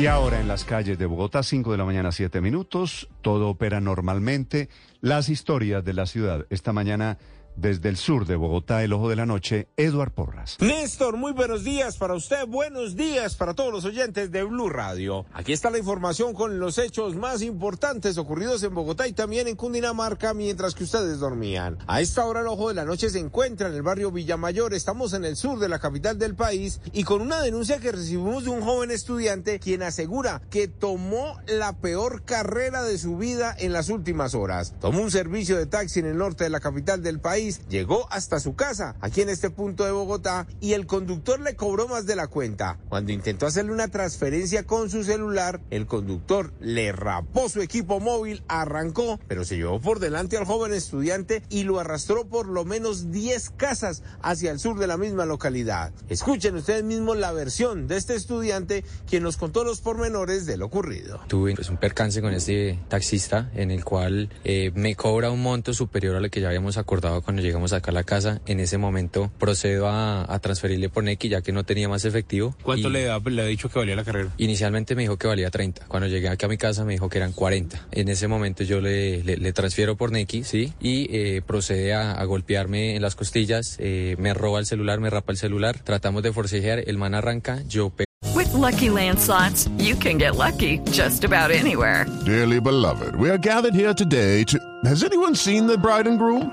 Y ahora en las calles de Bogotá, 5 de la mañana, 7 minutos. Todo opera normalmente. Las historias de la ciudad. Esta mañana desde el sur de Bogotá, el ojo de la noche, Eduard Porras. Néstor, muy buenos días para usted, buenos días para todos los oyentes de Blue Radio. Aquí está la información con los hechos más importantes ocurridos en Bogotá y también en Cundinamarca mientras que ustedes dormían. A esta hora el ojo de la noche se encuentra en el barrio Villamayor, estamos en el sur de la capital del país y con una denuncia que recibimos de un joven estudiante quien asegura que tomó la peor carrera de su vida en las últimas horas. Tomó un servicio de taxi en el norte de la capital del país llegó hasta su casa, aquí en este punto de Bogotá, y el conductor le cobró más de la cuenta. Cuando intentó hacerle una transferencia con su celular, el conductor le rapó su equipo móvil, arrancó, pero se llevó por delante al joven estudiante y lo arrastró por lo menos 10 casas hacia el sur de la misma localidad. Escuchen ustedes mismos la versión de este estudiante quien nos contó los pormenores de lo ocurrido. Tuve pues, un percance con este taxista en el cual eh, me cobra un monto superior a lo que ya habíamos acordado con cuando llegamos acá a la casa, en ese momento procedo a, transferirle por Nequi ya que no tenía más efectivo. ¿Cuánto le, ha, le ha dicho que valía la carrera? Inicialmente me dijo que valía 30. Cuando llegué aquí a mi casa me dijo que eran 40. En ese momento yo le, le, transfiero por Nequi, ¿sí? Y eh, procede a, golpearme en las costillas, eh, me roba el celular, me rapa el celular, tratamos de forcejear, el man arranca, yo With lucky landslots, you can get lucky just about anywhere. Dearly beloved, we are gathered here today to. Has anyone seen the bride and groom?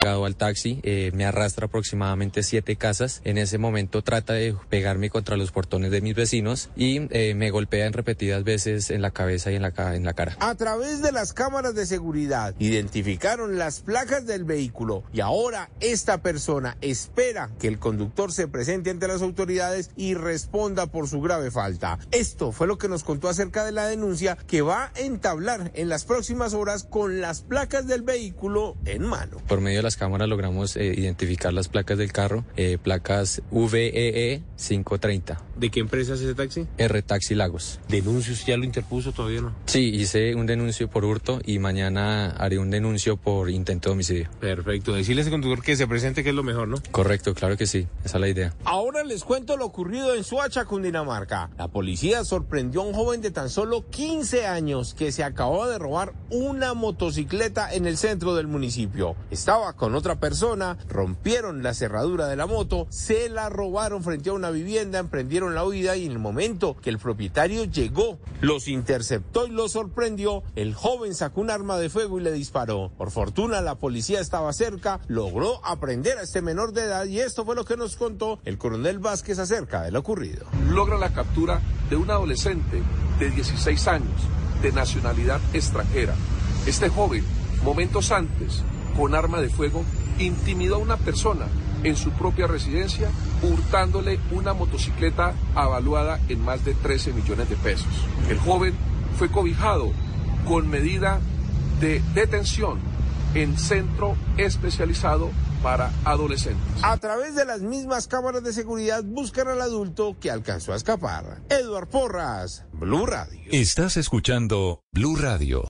Al taxi, eh, me arrastra aproximadamente siete casas. En ese momento trata de pegarme contra los portones de mis vecinos y eh, me golpea en repetidas veces en la cabeza y en la, en la cara. A través de las cámaras de seguridad identificaron las placas del vehículo y ahora esta persona espera que el conductor se presente ante las autoridades y responda por su grave falta. Esto fue lo que nos contó acerca de la denuncia que va a entablar en las próximas horas con las placas del vehículo en mano. Por medio de las cámaras logramos eh, identificar las placas del carro, eh, placas VEE 530. E ¿De qué empresa es ese taxi? R Taxi Lagos. ¿Denuncios ya lo interpuso todavía no? Sí, hice un denuncio por hurto y mañana haré un denuncio por intento de homicidio. Perfecto. Decirle a ese conductor que se presente que es lo mejor, ¿no? Correcto, claro que sí. Esa es la idea. Ahora les cuento lo ocurrido en Suacha, Cundinamarca. La policía sorprendió a un joven de tan solo 15 años que se acababa de robar una motocicleta en el centro del municipio. Estaba con otra persona, rompieron la cerradura de la moto, se la robaron frente a una vivienda, emprendieron la huida y en el momento que el propietario llegó, los interceptó y los sorprendió, el joven sacó un arma de fuego y le disparó. Por fortuna la policía estaba cerca, logró aprender a este menor de edad y esto fue lo que nos contó el coronel Vázquez acerca de lo ocurrido. Logra la captura de un adolescente de 16 años de nacionalidad extranjera. Este joven, momentos antes, con arma de fuego intimidó a una persona en su propia residencia hurtándole una motocicleta avaluada en más de 13 millones de pesos. El joven fue cobijado con medida de detención en centro especializado para adolescentes. A través de las mismas cámaras de seguridad buscan al adulto que alcanzó a escapar. Eduard Porras, Blue Radio. Estás escuchando Blue Radio.